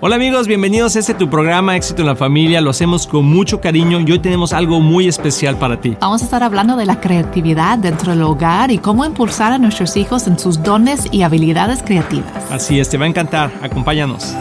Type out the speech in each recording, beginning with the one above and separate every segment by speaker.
Speaker 1: Hola amigos, bienvenidos a este tu programa Éxito en la Familia. Lo hacemos con mucho cariño y hoy tenemos algo muy especial para ti.
Speaker 2: Vamos a estar hablando de la creatividad dentro del hogar y cómo impulsar a nuestros hijos en sus dones y habilidades creativas.
Speaker 1: Así es, te va a encantar. Acompáñanos.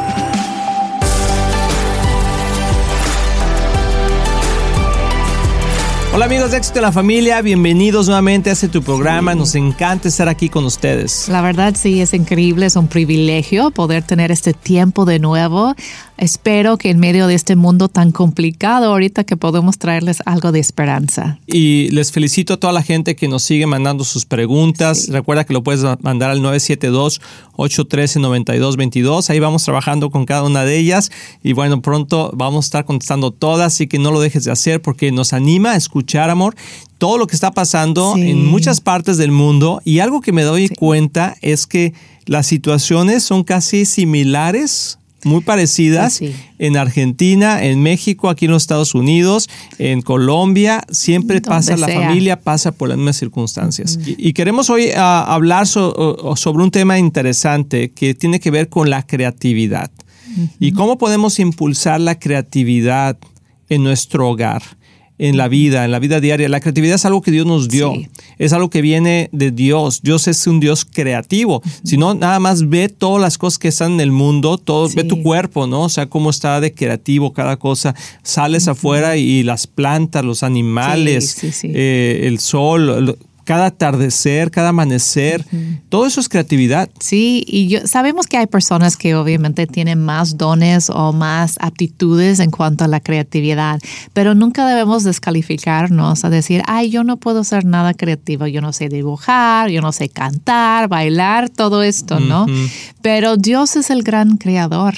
Speaker 1: Hola amigos de Éxito en la Familia, bienvenidos nuevamente a este tu programa. Nos encanta estar aquí con ustedes.
Speaker 2: La verdad sí, es increíble, es un privilegio poder tener este tiempo de nuevo espero que en medio de este mundo tan complicado ahorita que podemos traerles algo de esperanza.
Speaker 1: Y les felicito a toda la gente que nos sigue mandando sus preguntas. Recuerda que lo puedes mandar al 972-813-9222. Ahí vamos trabajando con cada una de ellas. Y bueno, pronto vamos a estar contestando todas, así que no lo dejes de hacer porque nos anima a escuchar, amor todo lo que está pasando en muchas partes del mundo y algo que me doy cuenta es que las situaciones son casi similares muy parecidas en Argentina, en México, aquí en los Estados Unidos, en Colombia. Siempre pasa, la familia pasa por las mismas circunstancias. y, queremos hoy ah, hablar sobre un tema interesante que tiene que ver con la creatividad. Y cómo podemos impulsar la creatividad en nuestro hogar en la vida, en la vida diaria. La creatividad es algo que Dios nos dio, es algo que viene de Dios. Dios es un Dios creativo. Si no, nada más ve todas las cosas que están en el mundo, todo, ve tu cuerpo, ¿no? O sea, cómo está de creativo cada cosa. Sales afuera y las plantas, los animales, eh, el sol, cada atardecer, cada amanecer, todo eso es creatividad.
Speaker 2: Sí, y yo, sabemos que hay personas que obviamente tienen más dones o más aptitudes en cuanto a la creatividad, pero nunca debemos descalificarnos a decir, ay, yo no puedo ser nada creativo, yo no sé dibujar, yo no sé cantar, bailar, todo esto, ¿no? Pero Dios es el gran creador,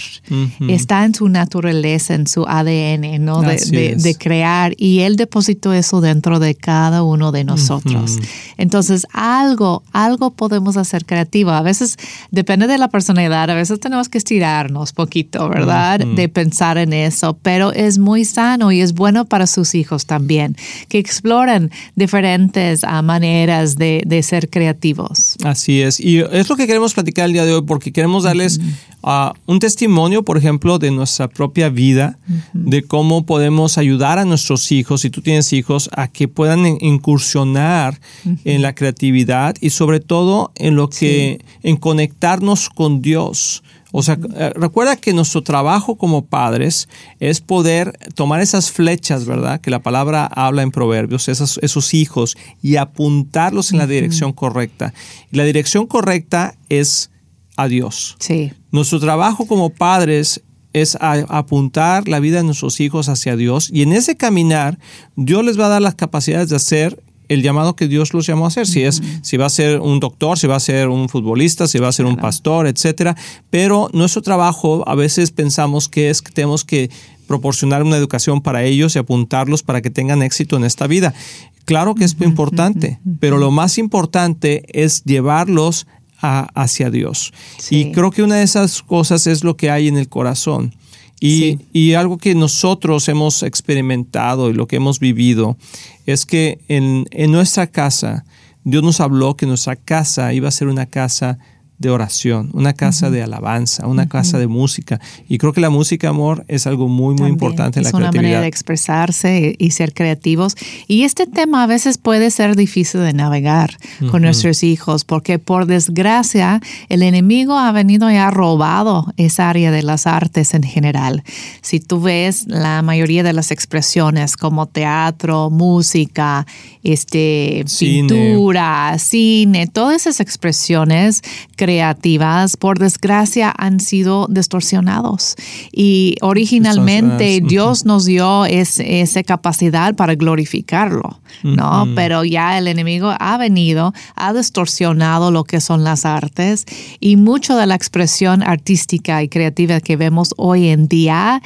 Speaker 2: está en su naturaleza, en su ADN, ¿no? De, de, crear, y Él depositó eso dentro de cada uno de nosotros. Entonces, algo, algo podemos hacer creativo. A veces depende de la personalidad, a veces tenemos que estirarnos poquito, ¿verdad? De pensar en eso, pero es muy sano y es bueno para sus hijos también, que exploren diferentes ah, maneras de, ser creativos.
Speaker 1: Así es, y es lo que queremos platicar el día de hoy porque queremos darles ah, un testimonio, por ejemplo, de nuestra propia vida, de cómo podemos ayudar a nuestros hijos, si tú tienes hijos, a que puedan incursionar en la creatividad y sobre todo en lo que, en conectarnos con Dios. O sea, eh, recuerda que nuestro trabajo como padres es poder tomar esas flechas, ¿verdad? Que la palabra habla en Proverbios, esos, esos hijos, y apuntarlos en la dirección correcta. Y la dirección correcta es a Dios.
Speaker 2: Sí.
Speaker 1: Nuestro trabajo como padres es apuntar la vida de nuestros hijos hacia Dios y en ese caminar Dios les va a dar las capacidades de hacer el llamado que Dios los llamó a hacer. Si es, si va a ser un doctor, si va a ser un futbolista, si va a ser un pastor, etcétera. Pero nuestro trabajo a veces pensamos que es que tenemos que proporcionar una educación para ellos y apuntarlos para que tengan éxito en esta vida. Claro que es importante, pero lo más importante es llevarlos hacia Dios. Y creo que una de esas cosas es lo que hay en el corazón. Y, algo que nosotros hemos experimentado y lo que hemos vivido es que en, en nuestra casa, Dios nos habló que nuestra casa iba a ser una casa de oración, una casa de alabanza, una casa de música. Y creo que la música, amor, es algo muy, muy importante en la creatividad.
Speaker 2: Es una manera de expresarse y ser creativos. Y este tema a veces puede ser difícil de navegar con nuestros hijos, porque por desgracia el enemigo ha venido y ha robado esa área de las artes en general. Si tú ves la mayoría de las expresiones como teatro, música, este, pintura, cine, todas esas expresiones creativas, por desgracia, han sido distorsionados. Y originalmente Dios nos dio esa capacidad para glorificarlo, ¿no? Pero ya el enemigo ha venido, ha distorsionado lo que son las artes y mucho de la expresión artística y creativa que vemos hoy en día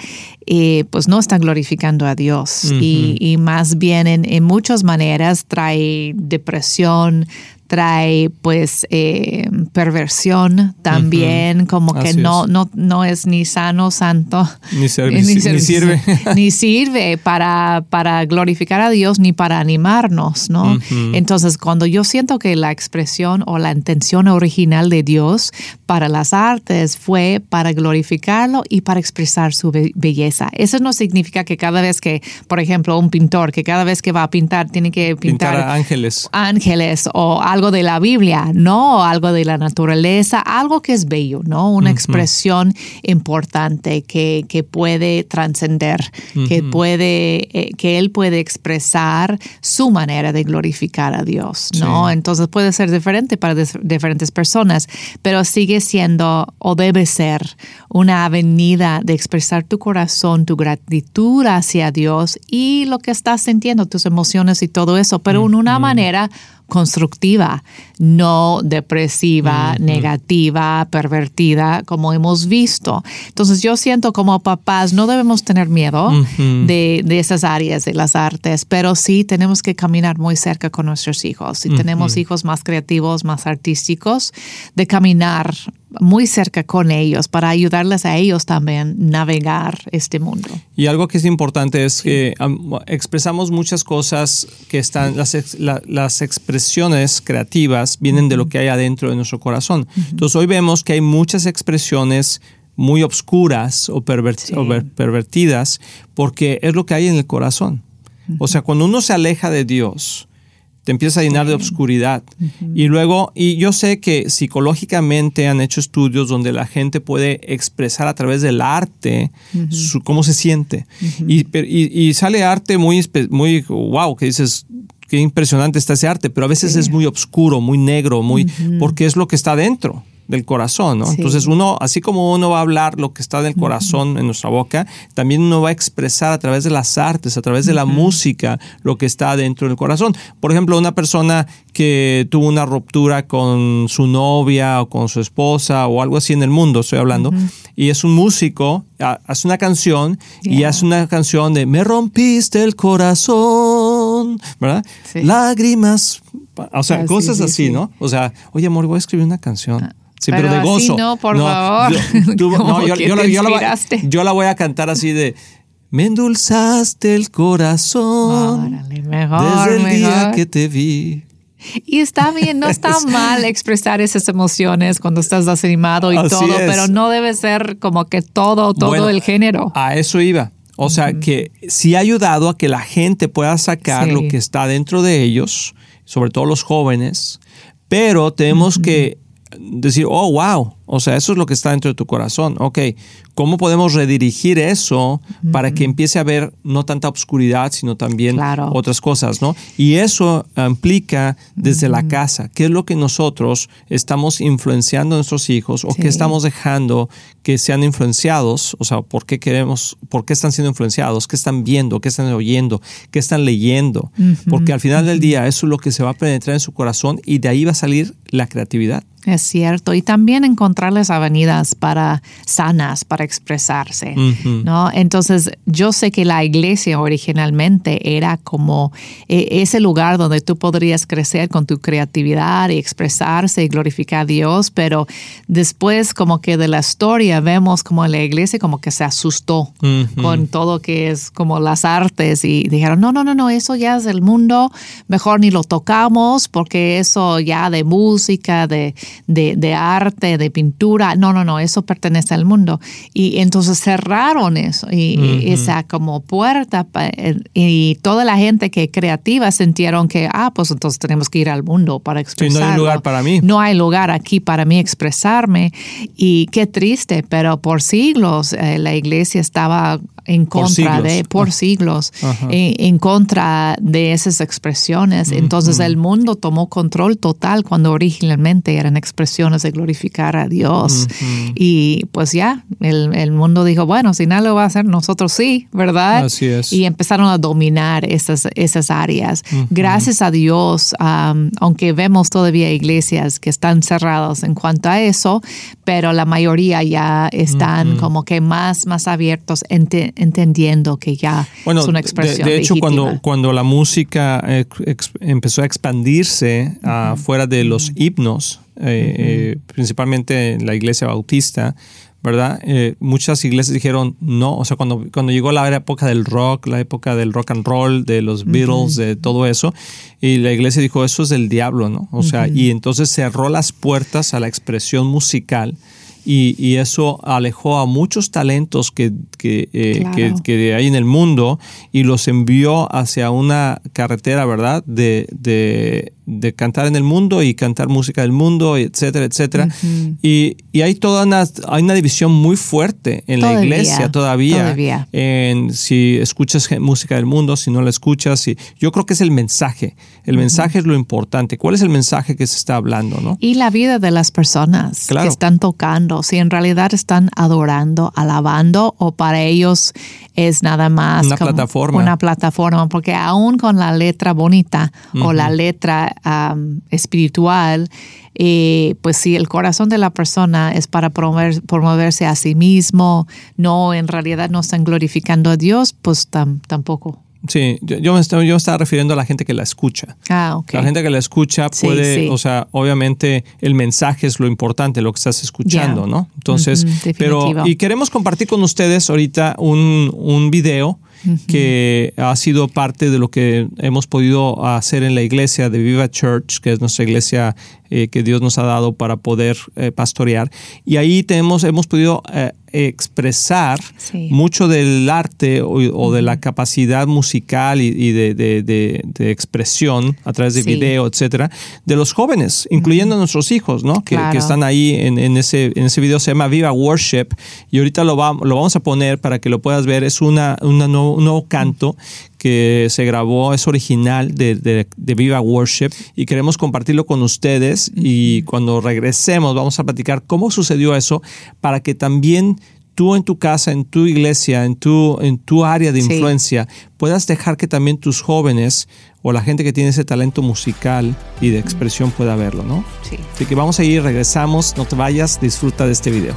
Speaker 2: eh, pues no está glorificando a Dios y, más bien en, muchas maneras trae depresión, trae pues eh, perversión también, como que no, no, no es ni sano, santo,
Speaker 1: ni, sirve,
Speaker 2: ni sirve para, para glorificar a Dios ni para animarnos, ¿no? Entonces, cuando yo siento que la expresión o la intención original de Dios para las artes fue para glorificarlo y para expresar su belleza. Eso no significa que cada vez que, por ejemplo, un pintor, que cada vez que va a pintar tiene que pintar,
Speaker 1: ángeles.
Speaker 2: Ángeles o algo de la Biblia, ¿no? Algo de la naturaleza, algo que es bello, ¿no? Una expresión importante que, que puede trascender, que puede, eh, que él puede expresar su manera de glorificar a Dios, ¿no? Entonces puede ser diferente para diferentes personas, pero sigue siendo o debe ser una avenida de expresar tu corazón, tu gratitud hacia Dios y lo que estás sintiendo, tus emociones y todo eso, pero en una manera constructiva, no depresiva, negativa, pervertida, como hemos visto. Entonces yo siento como papás no debemos tener miedo de, esas áreas de las artes, pero sí tenemos que caminar muy cerca con nuestros hijos. Si tenemos hijos más creativos, más artísticos, de caminar muy cerca con ellos para ayudarles a ellos también navegar este mundo.
Speaker 1: Y algo que es importante es que expresamos muchas cosas que están, las, las expresiones creativas vienen de lo que hay adentro de nuestro corazón. Entonces hoy vemos que hay muchas expresiones muy obscuras o, pervertidas porque es lo que hay en el corazón. O sea, cuando uno se aleja de Dios, te empieza a llenar de obscuridad. Y luego, y yo sé que psicológicamente han hecho estudios donde la gente puede expresar a través del arte su, cómo se siente. y, y, sale arte muy, muy, wow, que dices, qué impresionante está ese arte, pero a veces es muy oscuro, muy negro, muy, porque es lo que está dentro del corazón, ¿no? Entonces uno, así como uno va a hablar lo que está del corazón en nuestra boca, también uno va a expresar a través de las artes, a través de la música, lo que está dentro del corazón. Por ejemplo, una persona que tuvo una ruptura con su novia o con su esposa o algo así en el mundo, estoy hablando, y es un músico, hace una canción y hace una canción de Me rompiste el corazón, ¿verdad? Lágrimas, o sea, cosas así, ¿no? O sea, oye amor, voy a escribir una canción. Ah. Sí, pero, de gozo.
Speaker 2: no, por favor.
Speaker 1: Yo, la, voy a cantar así de. Me endulzaste el corazón mejor, desde el día que te vi.
Speaker 2: Y está bien, no está mal expresar esas emociones cuando estás desanimado y todo, pero no debe ser como que todo, todo el género.
Speaker 1: A eso iba. O sea, que sí ha ayudado a que la gente pueda sacar lo que está dentro de ellos, sobre todo los jóvenes, pero tenemos que decir, oh, wow, o sea, eso es lo que está dentro de tu corazón. Ok, ¿cómo podemos redirigir eso para que empiece a haber no tanta oscuridad, sino también otras cosas, ¿no? Y eso implica desde la casa, qué es lo que nosotros estamos influenciando a nuestros hijos o qué estamos dejando que sean influenciados, o sea, por qué queremos, por qué están siendo influenciados, qué están viendo, qué están oyendo, qué están leyendo, porque al final del día eso es lo que se va a penetrar en su corazón y de ahí va a salir la creatividad.
Speaker 2: Es cierto. Y también encontrarles avenidas para sanas, para expresarse, ¿no? Entonces, yo sé que la iglesia originalmente era como eh, ese lugar donde tú podrías crecer con tu creatividad y expresarse y glorificar a Dios, pero después como que de la historia vemos como la iglesia como que se asustó con todo que es como las artes y dijeron, no, no, no, no, eso ya es el mundo, mejor ni lo tocamos porque eso ya de música, de de, arte, de pintura. No, no, no, eso pertenece al mundo. Y entonces cerraron eso, y, esa como puerta, eh, y toda la gente que creativa sintieron que, ah, pues entonces tenemos que ir al mundo para expresarlo.
Speaker 1: no hay lugar para mí.
Speaker 2: No hay lugar aquí para mí expresarme. Y qué triste, pero por siglos eh, la iglesia estaba en contra de, por siglos, eh, en, contra de esas expresiones. Entonces el mundo tomó control total cuando originalmente eran expresiones de glorificar a Dios. Y pues ya, el, mundo dijo, bueno, si nadie lo va a hacer, nosotros sí, ¿verdad?
Speaker 1: Así es.
Speaker 2: Y empezaron a dominar esas, esas áreas. Gracias a Dios, aunque vemos todavía iglesias que están cerradas en cuanto a eso, pero la mayoría ya están como que más, más abiertos, entendiendo que ya es una expresión.
Speaker 1: De, de hecho, cuando, cuando la música empezó a expandirse fuera de los himnos, eh, eh, principalmente en la iglesia bautista, ¿verdad? Eh, muchas iglesias dijeron no, o sea, cuando, cuando llegó la época del rock, la época del rock and roll, de los Beatles, de todo eso, y la iglesia dijo, eso es del diablo, ¿no? O sea, y entonces cerró las puertas a la expresión musical y, eso alejó a muchos talentos que, eh, que, que, hay en el mundo y los envió hacia una carretera, ¿verdad? De, de, de, cantar en el mundo y cantar música del mundo, etcétera, etcétera. y, y, hay toda una, hay una división muy fuerte en la iglesia todavía. En si escuchas música del mundo, si no la escuchas. Y, yo creo que es el mensaje. El mensaje es lo importante. ¿Cuál es el mensaje que se está hablando? ¿no?
Speaker 2: Y la vida de las personas que están tocando si en realidad están adorando, alabando o para ellos es nada más
Speaker 1: una plataforma.
Speaker 2: Una plataforma, porque aún con la letra bonita o la letra espiritual, eh, pues si el corazón de la persona es para promover, promoverse a sí mismo, no en realidad no están glorificando a Dios, pues tampoco.
Speaker 1: Sí, yo, me estaba, yo estaba refiriendo a la gente que la escucha.
Speaker 2: Ah, ok.
Speaker 1: La gente que la escucha puede, o sea, obviamente el mensaje es lo importante, lo que estás escuchando, ¿no? Entonces, pero, y queremos compartir con ustedes ahorita un, un video que ha sido parte de lo que hemos podido hacer en la iglesia de Viva Church, que es nuestra iglesia eh, que Dios nos ha dado para poder eh, pastorear. Y ahí tenemos, hemos podido eh, expresar mucho del arte o, de la capacidad musical y, de, expresión a través de video, etcétera, de los jóvenes, incluyendo a nuestros hijos, ¿no? Que, están ahí en, ese, en ese video, se llama Viva Worship, y ahorita lo, lo vamos a poner para que lo puedas ver. Es una, una un nuevo canto que se grabó, es original de, de, Viva Worship y queremos compartirlo con ustedes y cuando regresemos vamos a platicar cómo sucedió eso para que también tú en tu casa, en tu iglesia, en tu, en tu área de influencia, puedas dejar que también tus jóvenes o la gente que tiene ese talento musical y de expresión pueda verlo, ¿no?
Speaker 2: Sí.
Speaker 1: Así que vamos a ir, regresamos, no te vayas, disfruta de este video.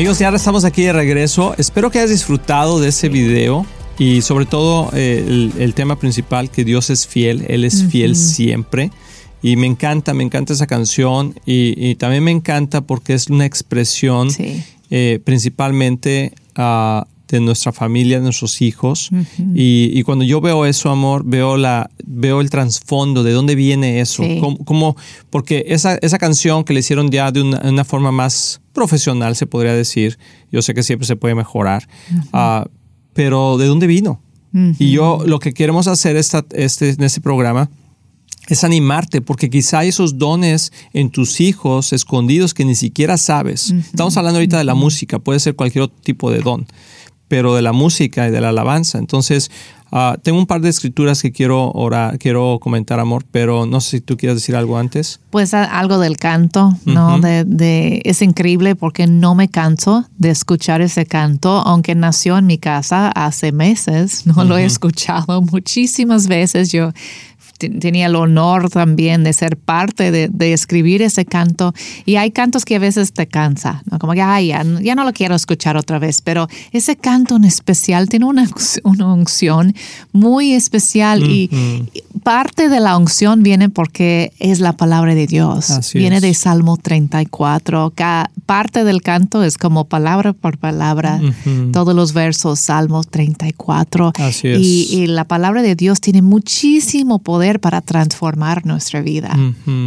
Speaker 1: Amigos, ya estamos aquí de regreso. Espero que hayas disfrutado de ese video y sobre todo eh, el, tema principal, que Dios es fiel, Él es fiel siempre. Y me encanta, me encanta esa canción y, también me encanta porque es una expresión eh, principalmente uh, de nuestra familia, de nuestros hijos. y, cuando yo veo eso, amor, veo, la, veo el trasfondo, de dónde viene eso. Cómo, porque esa, esa canción que le hicieron ya de una, forma más profesional, se podría decir, yo sé que siempre se puede mejorar, ah, pero ¿de dónde vino? Y yo lo que queremos hacer esta, este, en este programa es animarte, porque quizá hay esos dones en tus hijos escondidos que ni siquiera sabes. Estamos hablando ahorita de la música, puede ser cualquier otro tipo de don pero de la música y de la alabanza. Entonces, ah, tengo un par de escrituras que quiero orar, quiero comentar, amor, pero no sé si tú quieres decir algo antes.
Speaker 2: Pues algo del canto, ¿no? de, es increíble porque no me canso de escuchar ese canto, aunque nació en mi casa hace meses, no lo he escuchado muchísimas veces. Yo tenía el honor también de ser parte de, escribir ese canto. Y hay cantos que a veces te cansa, ¿no? Como que, ay, ya, no lo quiero escuchar otra vez, pero ese canto en especial tiene una, una unción muy especial y, parte de la unción viene porque es la palabra de Dios. viene de Salmo 34. Cada parte del canto es como palabra por palabra, todos los versos, Salmo 34.
Speaker 1: Así
Speaker 2: es. y la palabra de Dios tiene muchísimo poder para transformar nuestra vida.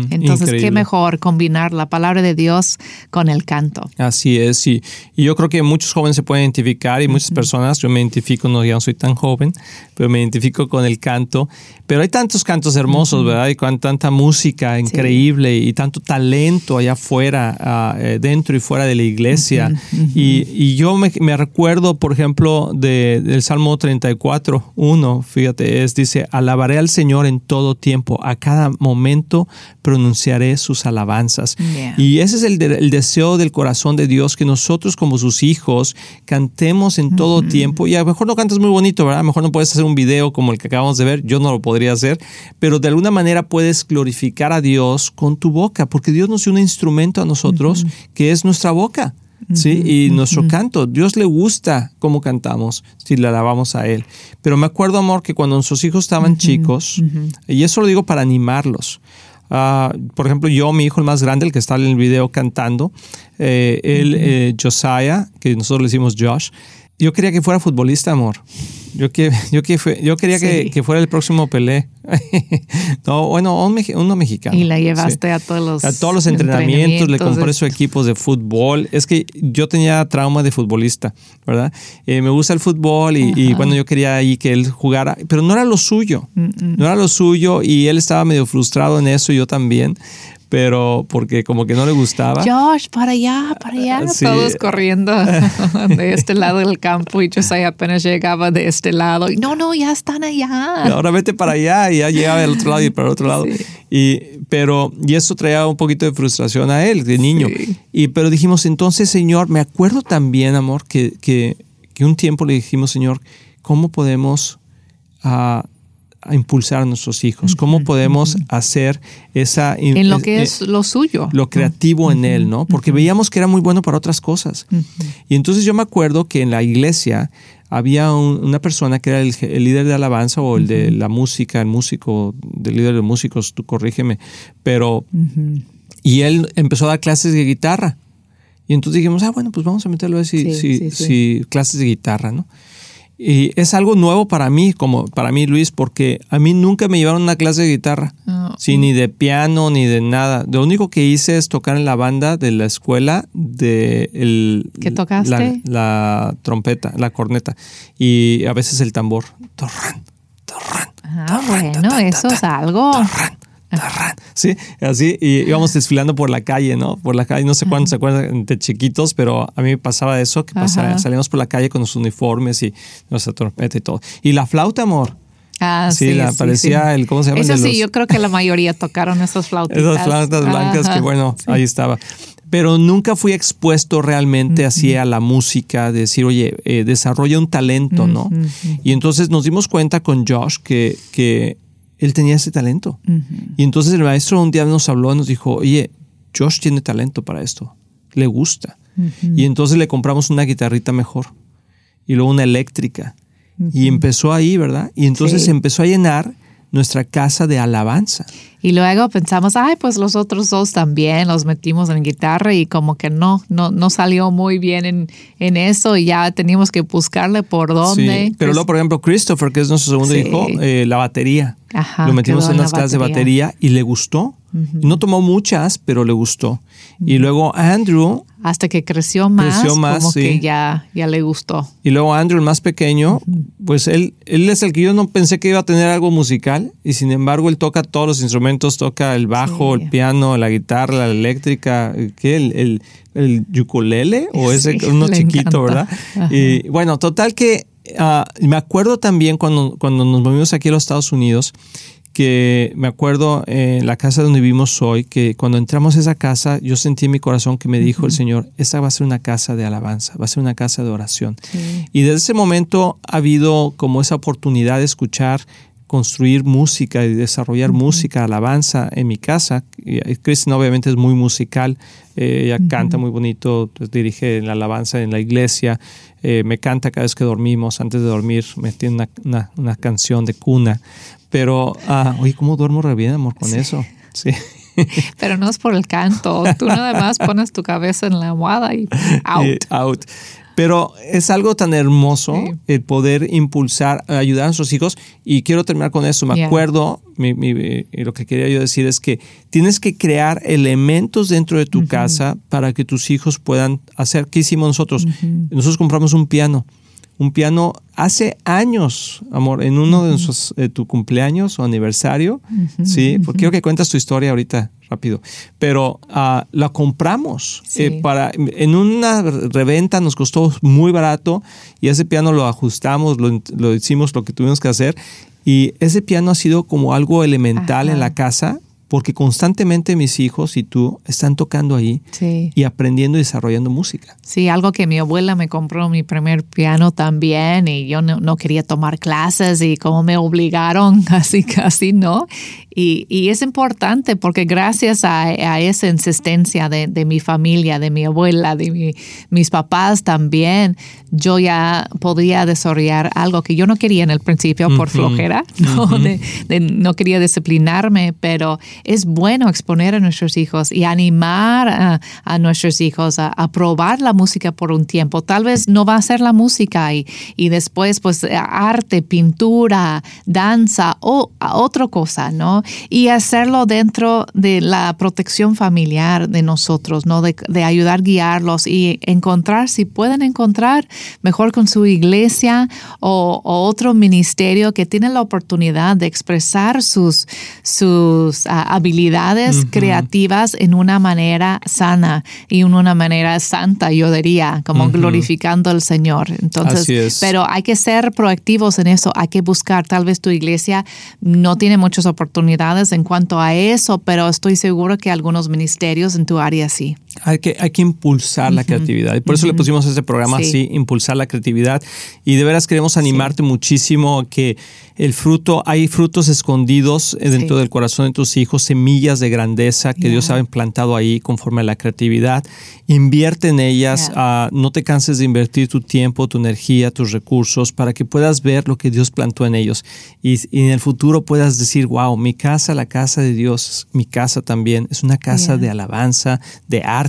Speaker 2: Entonces, qué mejor combinar la palabra de Dios con el canto.
Speaker 1: Así es, y, y yo creo que muchos jóvenes se pueden identificar y muchas personas, yo me identifico, no, ya no soy tan joven, pero me identifico con el canto. Pero hay tantos cantos hermosos, ¿verdad? Y con tanta música increíble y tanto talento allá afuera, eh, dentro y fuera de la iglesia. Y, y, yo me, me, recuerdo, por ejemplo, de, del Salmo 34, 1, fíjate, es, dice, alabaré al Señor en todo tiempo, a cada momento pronunciaré sus alabanzas. Y ese es el, el, deseo del corazón de Dios, que nosotros como sus hijos cantemos en todo tiempo. Y a lo mejor no cantas muy bonito, ¿verdad? A lo mejor no puedes hacer un video como el que acabamos de ver, yo no lo podría hacer, pero de alguna manera puedes glorificar a Dios con tu boca, porque Dios nos dio un instrumento a nosotros que es nuestra boca. ¿Sí? Y nuestro canto, Dios le gusta cómo cantamos si le alabamos a Él. Pero me acuerdo, amor, que cuando nuestros hijos estaban chicos, y eso lo digo para animarlos, ah, por ejemplo, yo, mi hijo el más grande, el que está en el video cantando, eh, él, eh, Josiah, que nosotros le decimos Josh, yo quería que fuera futbolista, amor. Yo, que, yo, que yo quería que, fuera el próximo Pelé. no, bueno, uno mexicano.
Speaker 2: Y la llevaste a todos los
Speaker 1: A todos los entrenamientos, le compré su equipos de fútbol. Es que yo tenía trauma de futbolista, ¿verdad? Eh, me gusta el fútbol y, bueno, yo quería ahí que él jugara, pero no era lo suyo. No era lo suyo y él estaba medio frustrado en eso y yo también pero porque como que no le gustaba.
Speaker 2: Josh, para allá, para allá. Todos corriendo de este lado del campo y yo apenas llegaba de este lado. Y, no, no, ya están allá.
Speaker 1: ahora vete para allá y ya llegaba del otro lado y para el otro lado. Y, pero, y eso traía un poquito de frustración a él, de niño. Y, pero dijimos, entonces, Señor, me acuerdo también, amor, que, que, que un tiempo le dijimos, Señor, ¿cómo podemos... Uh, a impulsar a nuestros hijos, cómo podemos hacer esa...
Speaker 2: En lo que es lo suyo.
Speaker 1: Lo creativo en él, ¿no? Porque veíamos que era muy bueno para otras cosas. Y entonces yo me acuerdo que en la iglesia había una persona que era el, líder de alabanza o el de la música, el músico, el líder de músicos, tú corrígeme, pero... Y él empezó a dar clases de guitarra. Y entonces dijimos, ah, bueno, pues vamos a meterlo a si, si clases de guitarra, ¿no? Y es algo nuevo para mí, como para mí, Luis, porque a mí nunca me llevaron una clase de guitarra, sí, ni de piano, ni de nada. Lo único que hice es tocar en la banda de la escuela de el,
Speaker 2: ¿Qué tocaste?
Speaker 1: La, trompeta, la corneta y a veces el tambor. Torran, torran.
Speaker 2: Ah, bueno, eso es algo.
Speaker 1: Sí, así, y íbamos desfilando por la calle, ¿no? Por la calle, no sé cuántos se acuerdan de chiquitos, pero a mí me pasaba eso, que pasaba, salíamos por la calle con los uniformes y nuestra trompeta y todo. Y la flauta, amor.
Speaker 2: Ah, sí,
Speaker 1: sí, la, parecía el, ¿cómo se llama?
Speaker 2: Eso sí, yo creo que la mayoría tocaron esas flautas.
Speaker 1: esas flautas blancas que bueno, ahí estaba. pero nunca fui expuesto realmente así a la música, de decir, oye, eh, desarrolla un talento, ¿no? Y entonces nos dimos cuenta con Josh que, que él tenía ese talento. Y entonces el maestro un día nos habló y nos dijo, oye, Josh tiene talento para esto, le gusta. Y entonces le compramos una guitarrita mejor y luego una eléctrica. Y empezó ahí, ¿verdad? Y entonces empezó a llenar nuestra casa de alabanza.
Speaker 2: Y luego pensamos, ay, pues los otros dos también los metimos en guitarra y como que no, no, no salió muy bien en, en eso y ya teníamos que buscarle por dónde.
Speaker 1: Sí, pero luego, por ejemplo, Christopher, que es nuestro segundo hijo, eh, la batería. Lo metimos en unas clases de batería y le gustó. No tomó muchas, pero le gustó. Y luego Andrew.
Speaker 2: Hasta que creció más, creció más como que ya, ya le gustó.
Speaker 1: Y luego Andrew, el más pequeño, pues él, él es el que yo no pensé que iba a tener algo musical. Y sin embargo, él toca todos los instrumentos, toca el bajo, el piano, la guitarra, la eléctrica, ¿qué? El, el, el ukulele o ese uno chiquito, ¿verdad? Y bueno, total que uh, me acuerdo también cuando, cuando nos movimos aquí a los Estados Unidos que me acuerdo en la casa donde vivimos hoy, que cuando entramos a esa casa, yo sentí en mi corazón que me dijo el Señor, esta va a ser una casa de alabanza, va a ser una casa de oración. Y desde ese momento ha habido como esa oportunidad de escuchar construir música y desarrollar música, alabanza en mi casa. Kristen obviamente es muy musical, eh, ella canta muy bonito, pues, dirige la alabanza en la iglesia, eh, me canta cada vez que dormimos, antes de dormir me tiene una, una canción de cuna. Pero, ah, oye, ¿cómo duermo re bien, amor, con eso? Sí.
Speaker 2: Pero no es por el canto. Tú nada más pones tu cabeza en la almohada y out.
Speaker 1: out. Pero es algo tan hermoso el poder impulsar, ayudar a nuestros hijos. Y quiero terminar con eso. Me acuerdo, lo que quería yo decir es que tienes que crear elementos dentro de tu casa para que tus hijos puedan hacer. ¿Qué hicimos nosotros? Nosotros compramos un piano un piano hace años, amor, en uno de nuestros, tu cumpleaños o aniversario, ¿sí? Porque quiero que cuentas tu historia ahorita rápido, pero uh, la compramos eh, para, en una reventa nos costó muy barato y ese piano lo ajustamos, lo, hicimos lo que tuvimos que hacer y ese piano ha sido como algo elemental en la casa porque constantemente mis hijos y tú están tocando ahí y aprendiendo y desarrollando música.
Speaker 2: Sí, algo que mi abuela me compró mi primer piano también y yo no, quería tomar clases y como me obligaron, casi, casi no. Y, y es importante porque gracias a, a esa insistencia de, de, mi familia, de mi abuela, de mis papás también, yo ya podría desarrollar algo que yo no quería en el principio por flojera, ¿no? de, no quería disciplinarme, pero es bueno exponer a nuestros hijos y animar a, nuestros hijos a, probar la música por un tiempo. Tal vez no va a ser la música y, y después pues arte, pintura, danza o otra cosa, ¿no? Y hacerlo dentro de la protección familiar de nosotros, ¿no? De, ayudar a guiarlos y encontrar, si pueden encontrar, mejor con su iglesia o, otro ministerio que tiene la oportunidad de expresar sus, sus ah, habilidades creativas en una manera sana y en una manera santa, yo diría, como glorificando al Señor. Entonces, pero hay que ser proactivos en eso, hay que buscar, tal vez tu iglesia no tiene muchas oportunidades en cuanto a eso, pero estoy seguro que algunos ministerios en tu área sí.
Speaker 1: Hay que, hay que impulsar la creatividad. Y por eso le pusimos este programa así, impulsar la creatividad. Y de veras queremos animarte muchísimo a que el fruto, hay frutos escondidos eh, dentro del corazón de tus hijos, semillas de grandeza que Dios ha implantado ahí conforme a la creatividad. Invierte en ellas, ah, no te canses de invertir tu tiempo, tu energía, tus recursos para que puedas ver lo que Dios plantó en ellos. Y, en el futuro puedas decir, wow, mi casa, la casa de Dios, mi casa también, es una casa de alabanza, de arte,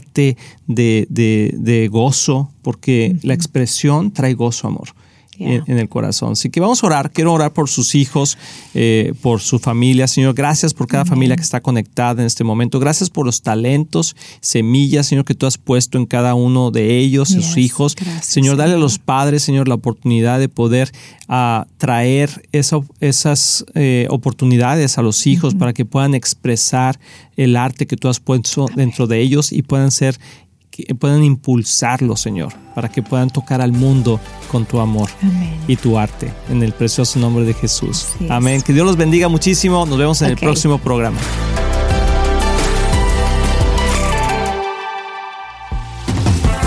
Speaker 1: de, de, gozo, porque la expresión trae gozo, amor en, el corazón. Así que vamos a orar. Quiero orar por sus hijos, eh, por su familia. Señor, gracias por cada familia que está conectada en este momento. Gracias por los talentos, semillas, Señor, que tú has puesto en cada uno de ellos, sus hijos. señor, dale a los padres, Señor, la oportunidad de poder uh, traer esas eh, oportunidades a los hijos para que puedan expresar el arte que tú has puesto dentro de ellos y puedan ser que puedan impulsarlo, Señor, para que puedan tocar al mundo con tu amor y tu arte. En el precioso nombre de Jesús. Amén. Que Dios los bendiga muchísimo. Nos vemos en el próximo programa.